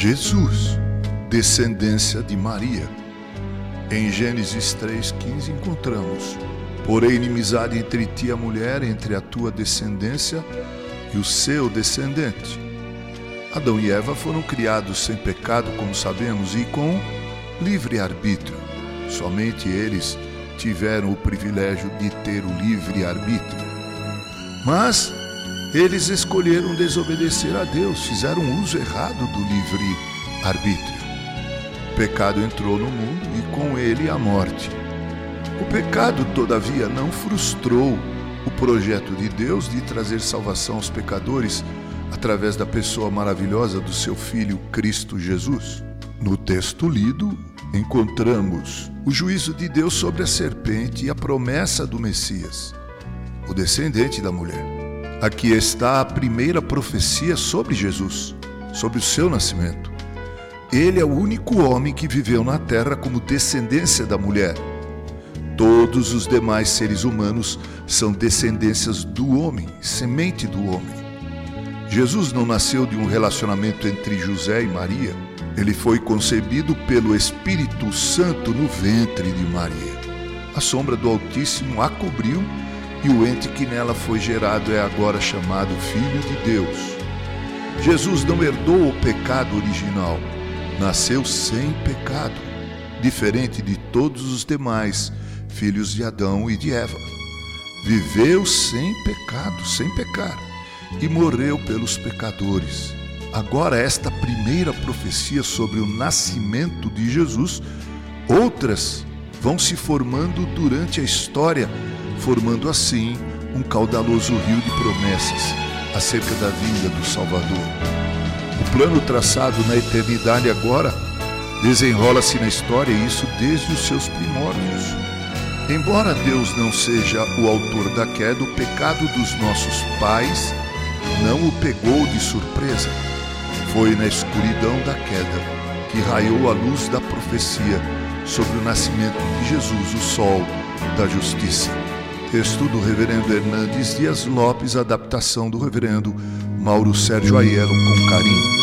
Jesus, descendência de Maria. Em Gênesis 3,15 encontramos: Porém, inimizade entre ti e a mulher, entre a tua descendência e o seu descendente. Adão e Eva foram criados sem pecado, como sabemos, e com livre arbítrio. Somente eles tiveram o privilégio de ter o livre arbítrio. Mas eles escolheram desobedecer a Deus, fizeram uso errado do livre arbítrio. O pecado entrou no mundo e com ele a morte. O pecado, todavia, não frustrou o projeto de Deus de trazer salvação aos pecadores através da pessoa maravilhosa do seu Filho Cristo Jesus. No texto lido, encontramos o juízo de Deus sobre a serpente e a promessa do Messias, o descendente da mulher. Aqui está a primeira profecia sobre Jesus, sobre o seu nascimento. Ele é o único homem que viveu na terra como descendência da mulher. Todos os demais seres humanos são descendências do homem, semente do homem. Jesus não nasceu de um relacionamento entre José e Maria. Ele foi concebido pelo Espírito Santo no ventre de Maria. A sombra do Altíssimo a cobriu e o ente que nela foi gerado é agora chamado Filho de Deus. Jesus não herdou o pecado original, nasceu sem pecado, diferente de todos os demais filhos de Adão e de Eva. Viveu sem pecado, sem pecar, e morreu pelos pecadores. Agora, esta primeira profecia sobre o nascimento de Jesus, outras vão se formando durante a história formando assim um caudaloso rio de promessas acerca da vinda do Salvador. O plano traçado na eternidade agora desenrola-se na história e isso desde os seus primórdios. Embora Deus não seja o autor da queda, o pecado dos nossos pais não o pegou de surpresa. Foi na escuridão da queda que raiou a luz da profecia sobre o nascimento de Jesus, o Sol da Justiça. Texto do Reverendo Hernandes Dias Lopes, adaptação do Reverendo Mauro Sérgio Aiello, com carinho.